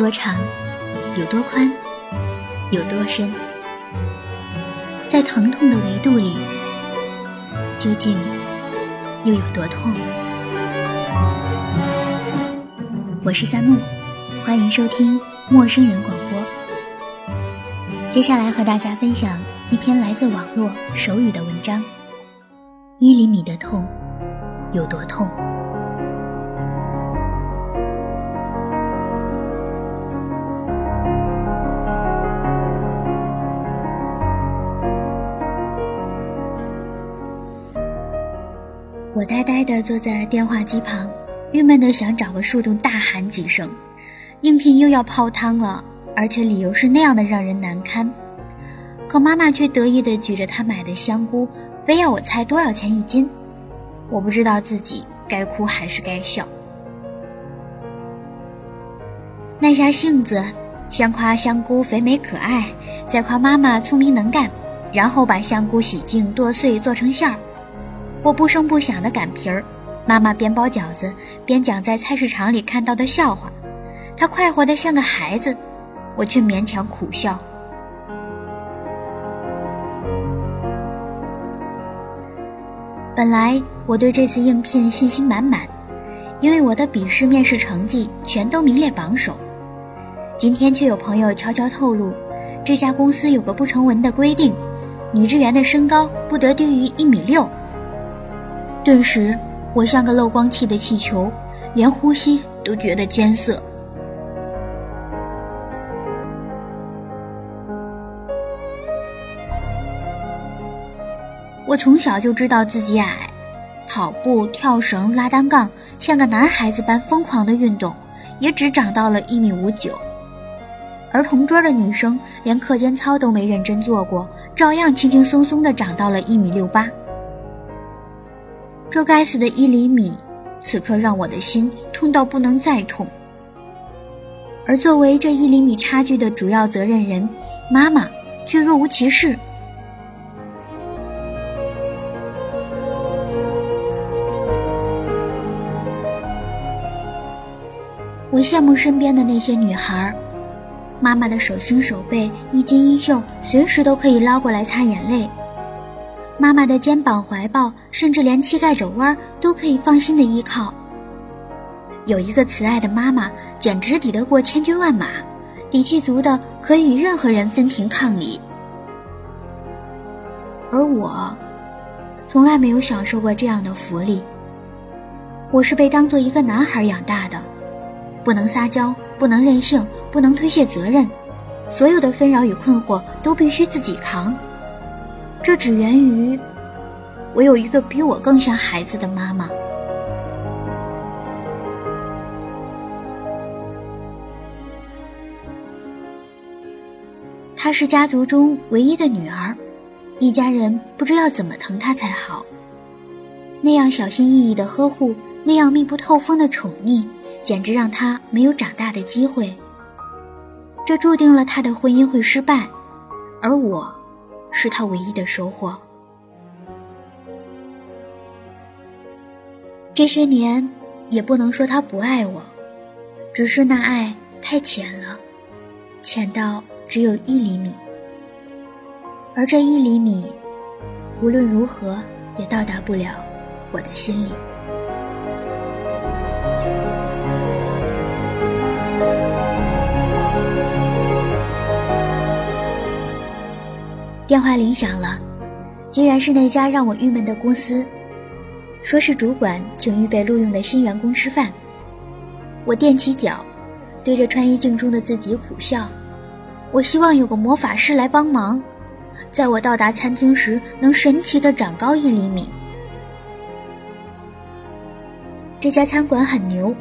多长，有多宽，有多深？在疼痛的维度里，究竟又有多痛？我是三木，欢迎收听陌生人广播。接下来和大家分享一篇来自网络手语的文章：一厘米的痛有多痛？我呆呆地坐在电话机旁，郁闷地想找个树洞大喊几声。应聘又要泡汤了，而且理由是那样的让人难堪。可妈妈却得意地举着她买的香菇，非要我猜多少钱一斤。我不知道自己该哭还是该笑。耐下性子，先夸香菇肥美可爱，再夸妈妈聪明能干，然后把香菇洗净剁碎做成馅儿。我不声不响地擀皮儿，妈妈边包饺子边讲在菜市场里看到的笑话，她快活得像个孩子，我却勉强苦笑。本来我对这次应聘信心满满，因为我的笔试面试成绩全都名列榜首。今天却有朋友悄悄透露，这家公司有个不成文的规定，女职员的身高不得低于一米六。顿时，我像个漏光器的气球，连呼吸都觉得艰涩。我从小就知道自己矮，跑步、跳绳、拉单杠，像个男孩子般疯狂的运动，也只长到了一米五九。而同桌的女生连课间操都没认真做过，照样轻轻松松的长到了一米六八。这该死的一厘米，此刻让我的心痛到不能再痛。而作为这一厘米差距的主要责任人，妈妈却若无其事。我羡慕身边的那些女孩，妈妈的手心手背一襟衣袖，随时都可以捞过来擦眼泪。妈妈的肩膀、怀抱，甚至连膝盖肘弯都可以放心的依靠。有一个慈爱的妈妈，简直抵得过千军万马，底气足的可以与任何人分庭抗礼。而我，从来没有享受过这样的福利。我是被当做一个男孩养大的，不能撒娇，不能任性，不能推卸责任，所有的纷扰与困惑都必须自己扛。这只源于我有一个比我更像孩子的妈妈。她是家族中唯一的女儿，一家人不知要怎么疼她才好。那样小心翼翼的呵护，那样密不透风的宠溺，简直让她没有长大的机会。这注定了她的婚姻会失败，而我。是他唯一的收获。这些年，也不能说他不爱我，只是那爱太浅了，浅到只有一厘米。而这一厘米，无论如何也到达不了我的心里。电话铃响了，居然是那家让我郁闷的公司，说是主管请预备录用的新员工吃饭。我踮起脚，对着穿衣镜中的自己苦笑。我希望有个魔法师来帮忙，在我到达餐厅时能神奇的长高一厘米。这家餐馆很牛，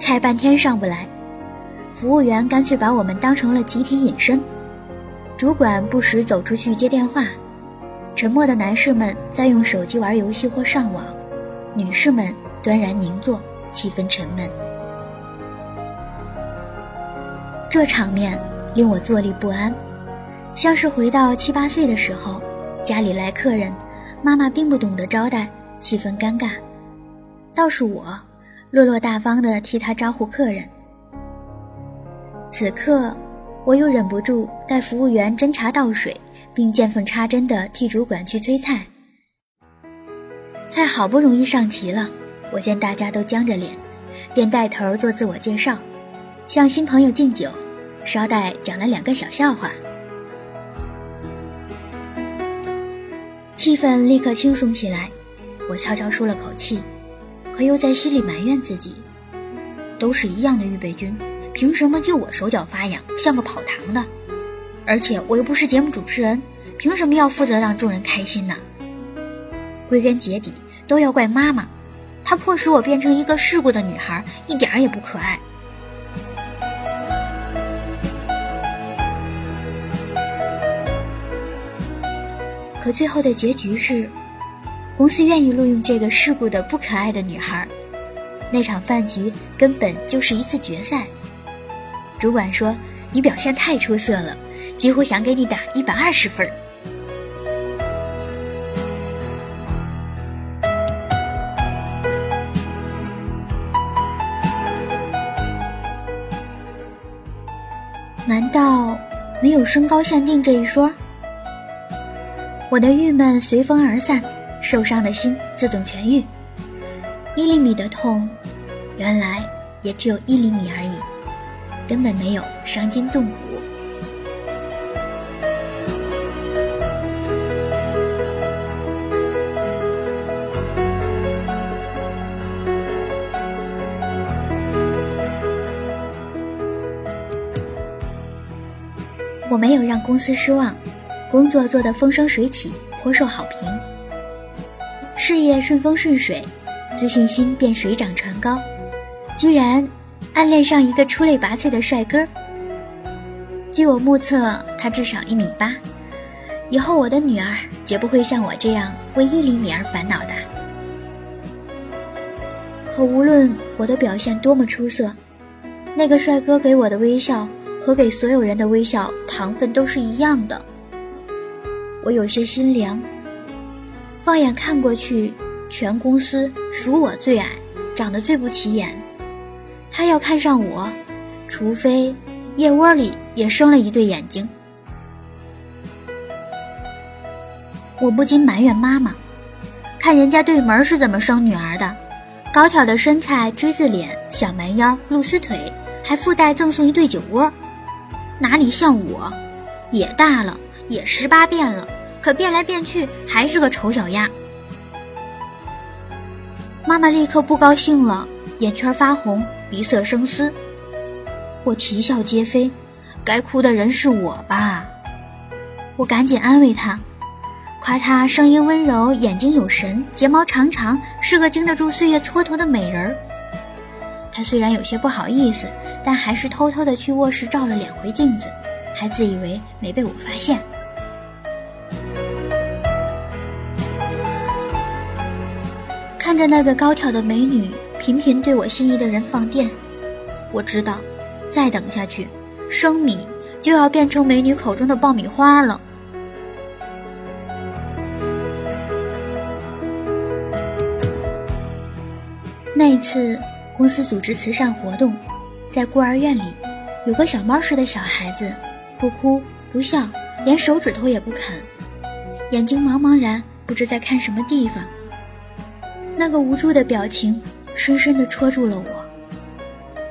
菜半天上不来，服务员干脆把我们当成了集体隐身。主管不时走出去接电话，沉默的男士们在用手机玩游戏或上网，女士们端然凝坐，气氛沉闷。这场面令我坐立不安，像是回到七八岁的时候，家里来客人，妈妈并不懂得招待，气氛尴尬，倒是我，落落大方地替他招呼客人。此刻，我又忍不住带服务员斟茶倒水，并见缝插针地替主管去催菜。菜好不容易上齐了，我见大家都僵着脸，便带头做自我介绍，向新朋友敬酒，捎带讲了两个小笑话。气氛立刻轻松起来，我悄悄舒了口气，可又在心里埋怨自己：都是一样的预备军。凭什么就我手脚发痒，像个跑堂的？而且我又不是节目主持人，凭什么要负责让众人开心呢？归根结底都要怪妈妈，她迫使我变成一个世故的女孩，一点儿也不可爱。可最后的结局是，公司愿意录用这个世故的不可爱的女孩。那场饭局根本就是一次决赛。主管说：“你表现太出色了，几乎想给你打一百二十分。”难道没有身高限定这一说？我的郁闷随风而散，受伤的心自动痊愈。一厘米的痛，原来也只有一厘米而已。根本没有伤筋动骨。我没有让公司失望，工作做得风生水起，颇受好评。事业顺风顺水，自信心便水涨船高，居然。暗恋上一个出类拔萃的帅哥。据我目测，他至少一米八。以后我的女儿绝不会像我这样为一厘米而烦恼的。可无论我的表现多么出色，那个帅哥给我的微笑和给所有人的微笑糖分都是一样的。我有些心凉。放眼看过去，全公司数我最矮，长得最不起眼。他要看上我，除非腋窝里也生了一对眼睛。我不禁埋怨妈妈：看人家对门是怎么生女儿的，高挑的身材、锥子脸、小蛮腰、露丝腿，还附带赠送一对酒窝，哪里像我？也大了，也十八变了，可变来变去还是个丑小鸭。妈妈立刻不高兴了，眼圈发红。鼻塞生丝，我啼笑皆非，该哭的人是我吧？我赶紧安慰他，夸他声音温柔，眼睛有神，睫毛长长，是个经得住岁月蹉跎的美人儿。他虽然有些不好意思，但还是偷偷的去卧室照了两回镜子，还自以为没被我发现。看着那个高挑的美女。频频对我心仪的人放电，我知道，再等下去，生米就要变成美女口中的爆米花了。那一次公司组织慈善活动，在孤儿院里，有个小猫似的小孩子，不哭不笑，连手指头也不啃，眼睛茫茫然，不知在看什么地方。那个无助的表情。深深地戳住了我，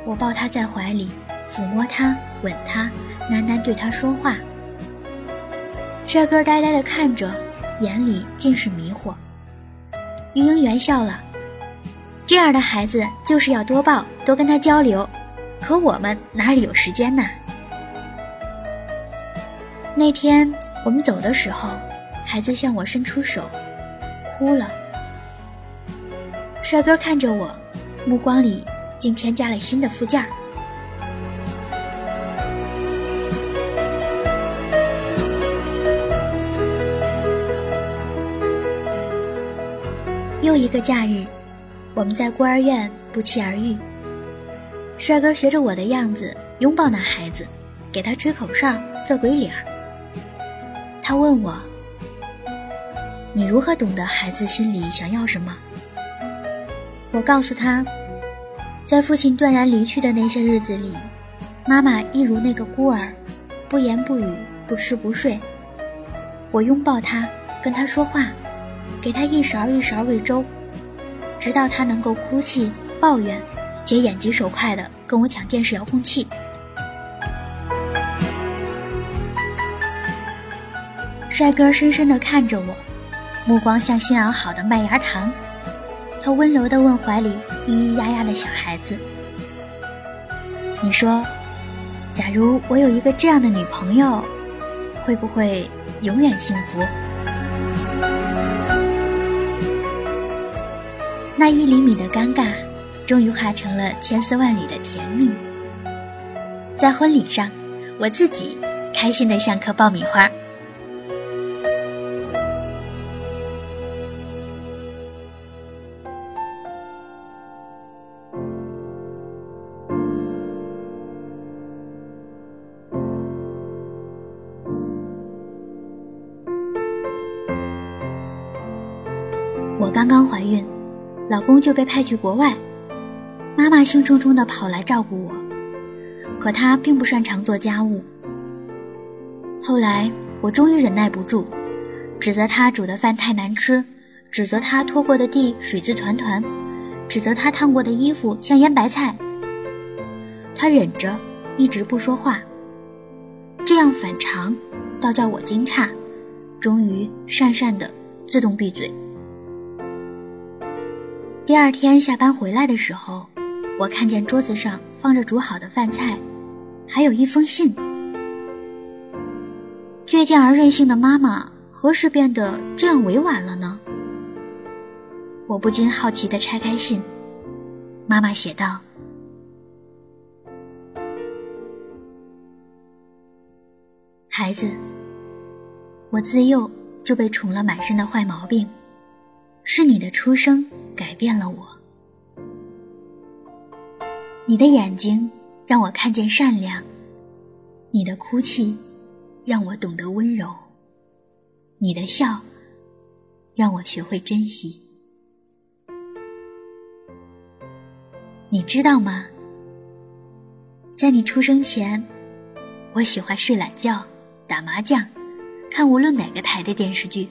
我抱他在怀里，抚摸他，吻他，喃喃对他说话。帅哥呆呆地看着，眼里尽是迷惑。育婴员笑了，这样的孩子就是要多抱，多跟他交流，可我们哪里有时间呢？那天我们走的时候，孩子向我伸出手，哭了。帅哥看着我，目光里竟添加了新的附件。又一个假日，我们在孤儿院不期而遇。帅哥学着我的样子拥抱那孩子，给他吹口哨，做鬼脸儿。他问我：“你如何懂得孩子心里想要什么？”我告诉他，在父亲断然离去的那些日子里，妈妈一如那个孤儿，不言不语，不吃不睡。我拥抱她，跟她说话，给她一勺一勺喂粥，直到她能够哭泣、抱怨，且眼疾手快的跟我抢电视遥控器。帅哥深深的看着我，目光像新熬好的麦芽糖。他温柔的问怀里咿咿呀呀的小孩子：“你说，假如我有一个这样的女朋友，会不会永远幸福？”那一厘米的尴尬，终于化成了千丝万缕的甜蜜。在婚礼上，我自己开心的像颗爆米花。我刚刚怀孕，老公就被派去国外，妈妈兴冲冲的跑来照顾我，可她并不擅长做家务。后来我终于忍耐不住，指责她煮的饭太难吃，指责她拖过的地水渍团团，指责她烫过的衣服像腌白菜。她忍着，一直不说话，这样反常，倒叫我惊诧，终于讪讪的自动闭嘴。第二天下班回来的时候，我看见桌子上放着煮好的饭菜，还有一封信。倔强而任性的妈妈何时变得这样委婉了呢？我不禁好奇地拆开信，妈妈写道：“孩子，我自幼就被宠了满身的坏毛病。”是你的出生改变了我，你的眼睛让我看见善良，你的哭泣让我懂得温柔，你的笑让我学会珍惜。你知道吗？在你出生前，我喜欢睡懒觉、打麻将、看无论哪个台的电视剧。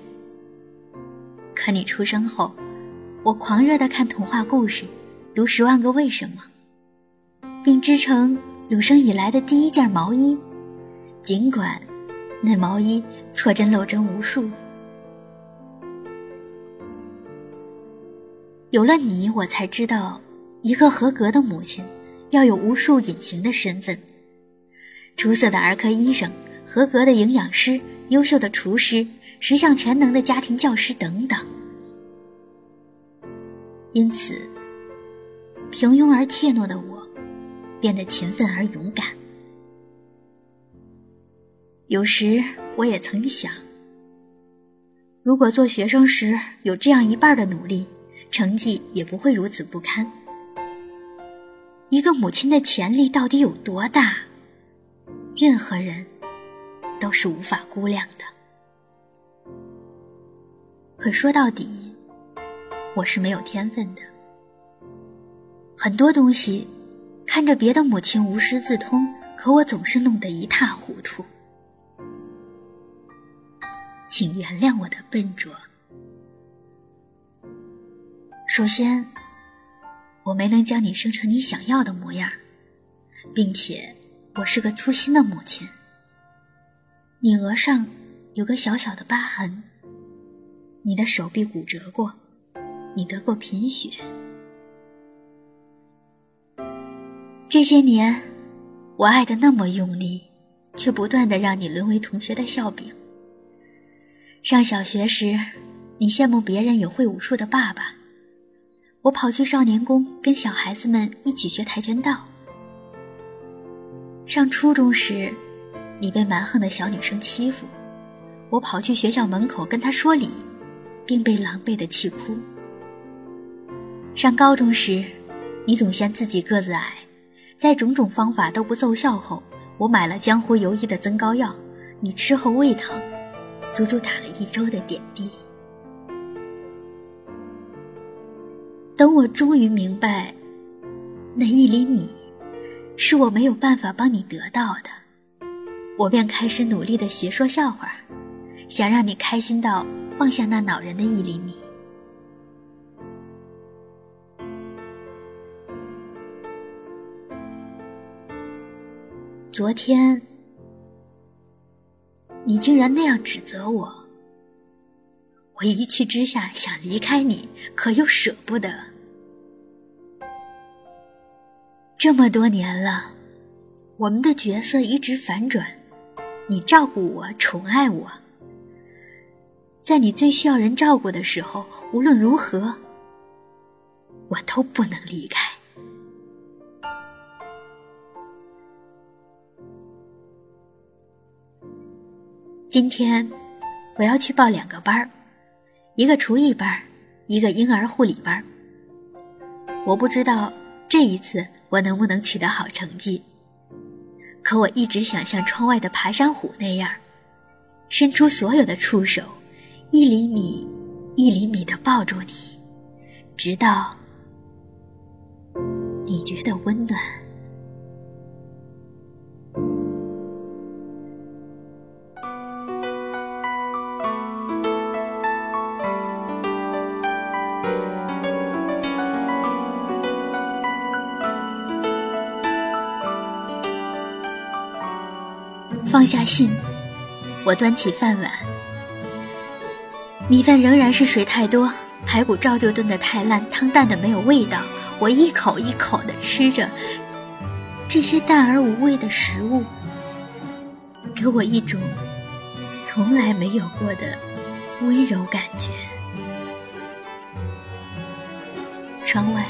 可你出生后，我狂热的看童话故事，读《十万个为什么》，并织成有生以来的第一件毛衣，尽管那毛衣错针漏针无数。有了你，我才知道，一个合格的母亲要有无数隐形的身份：出色的儿科医生、合格的营养师、优秀的厨师。十项全能的家庭教师等等，因此，平庸而怯懦的我，变得勤奋而勇敢。有时我也曾想，如果做学生时有这样一半的努力，成绩也不会如此不堪。一个母亲的潜力到底有多大？任何人都是无法估量的。可说到底，我是没有天分的。很多东西，看着别的母亲无师自通，可我总是弄得一塌糊涂。请原谅我的笨拙。首先，我没能将你生成你想要的模样，并且我是个粗心的母亲。你额上有个小小的疤痕。你的手臂骨折过，你得过贫血。这些年，我爱的那么用力，却不断的让你沦为同学的笑柄。上小学时，你羡慕别人有会武术的爸爸，我跑去少年宫跟小孩子们一起学跆拳道。上初中时，你被蛮横的小女生欺负，我跑去学校门口跟她说理。并被狼狈的气哭。上高中时，你总嫌自己个子矮，在种种方法都不奏效后，我买了江湖游医的增高药，你吃后胃疼，足足打了一周的点滴。等我终于明白，那一厘米是我没有办法帮你得到的，我便开始努力的学说笑话，想让你开心到放下那恼人的一厘米。昨天，你竟然那样指责我，我一气之下想离开你，可又舍不得。这么多年了，我们的角色一直反转，你照顾我，宠爱我，在你最需要人照顾的时候，无论如何，我都不能离开。今天我要去报两个班儿，一个厨艺班，一个婴儿护理班。我不知道这一次我能不能取得好成绩，可我一直想像窗外的爬山虎那样，伸出所有的触手，一厘米一厘米的抱住你，直到你觉得温暖。放下信，我端起饭碗，米饭仍然是水太多，排骨照旧炖得太烂，汤淡的没有味道。我一口一口的吃着这些淡而无味的食物，给我一种从来没有过的温柔感觉。窗外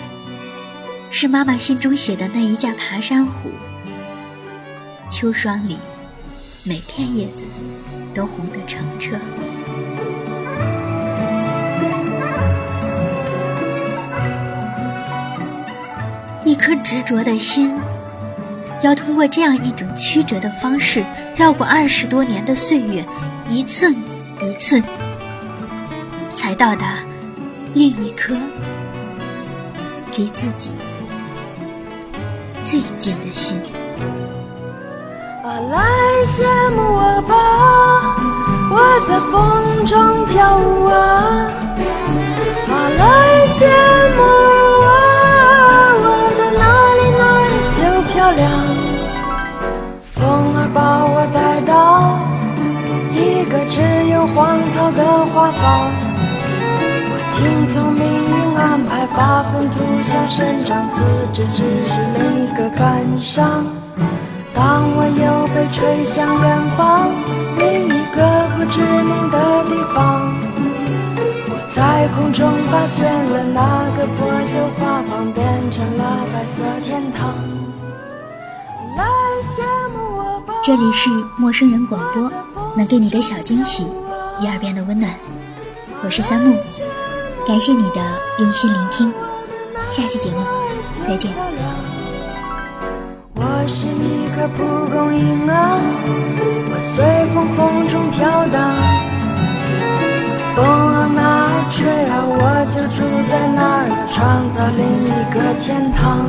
是妈妈信中写的那一架爬山虎，秋霜里。每片叶子都红得澄澈。一颗执着的心，要通过这样一种曲折的方式，绕过二十多年的岁月，一寸一寸，才到达另一颗离自己最近的心。来羡慕我吧，我在风中跳舞啊！来羡慕我，我的哪里哪里就漂亮。风儿把我带到一个只有荒草的花房，我听从命运安排，发愤图强，生长自知，只是另一个感伤。当我又被吹向远方，另一个不知名的地方，我在空中发现了那个破旧画舫，变成了白色天堂。来羡慕我吧。这里是陌生人广播，能给你个小惊喜，一耳边的温暖。我是三木，感谢你的用心聆听，下期节目再见。我是一颗蒲公英啊，我随风风中飘荡。风往哪吹啊，我就住在哪儿，创造另一个天堂。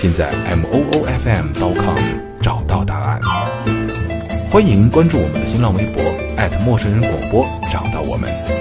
现在 moofm.com 找到答案，欢迎关注我们的新浪微博陌生人广播，找到我们。